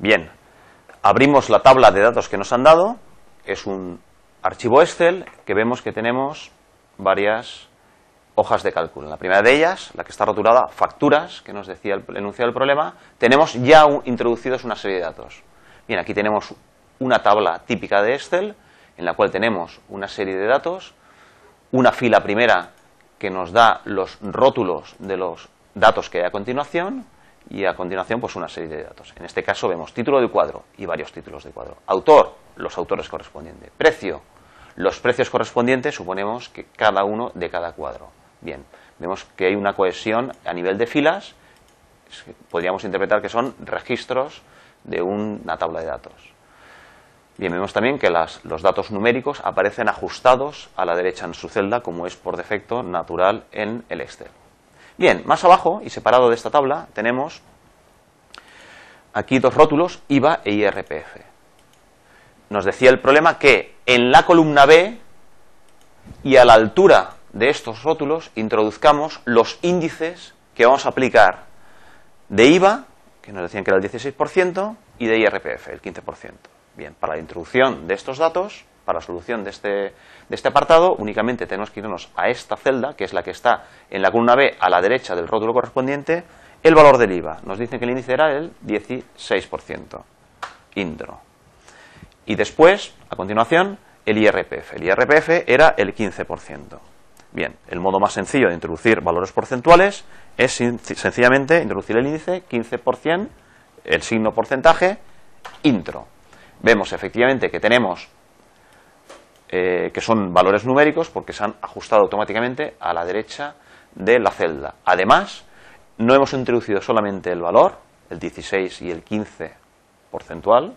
Bien, abrimos la tabla de datos que nos han dado, es un archivo Excel que vemos que tenemos varias hojas de cálculo. La primera de ellas, la que está rotulada, facturas, que nos decía el enunciado del problema, tenemos ya introducidos una serie de datos. Bien, aquí tenemos una tabla típica de Excel, en la cual tenemos una serie de datos, una fila primera que nos da los rótulos de los datos que hay a continuación, y a continuación pues una serie de datos. En este caso vemos título del cuadro y varios títulos de cuadro. Autor, los autores correspondientes. Precio, los precios correspondientes suponemos que cada uno de cada cuadro. Bien, vemos que hay una cohesión a nivel de filas, podríamos interpretar que son registros de una tabla de datos. Bien, vemos también que los datos numéricos aparecen ajustados a la derecha en su celda, como es por defecto natural en el Excel. Bien, más abajo y separado de esta tabla tenemos aquí dos rótulos, IVA e IRPF. Nos decía el problema que en la columna B y a la altura de estos rótulos introduzcamos los índices que vamos a aplicar de IVA, que nos decían que era el 16%, y de IRPF, el 15%. Bien, para la introducción de estos datos para la solución de este, de este apartado, únicamente tenemos que irnos a esta celda, que es la que está en la columna B a la derecha del rótulo correspondiente, el valor del IVA. Nos dice que el índice era el 16%. Intro. Y después, a continuación, el IRPF. El IRPF era el 15%. Bien, el modo más sencillo de introducir valores porcentuales es sencillamente introducir el índice 15%, el signo porcentaje, intro. Vemos efectivamente que tenemos eh, que son valores numéricos porque se han ajustado automáticamente a la derecha de la celda. Además, no hemos introducido solamente el valor, el 16 y el 15 porcentual,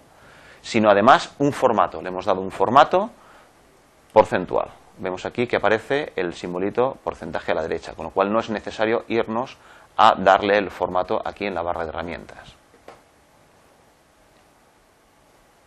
sino además un formato. Le hemos dado un formato porcentual. Vemos aquí que aparece el simbolito porcentaje a la derecha, con lo cual no es necesario irnos a darle el formato aquí en la barra de herramientas.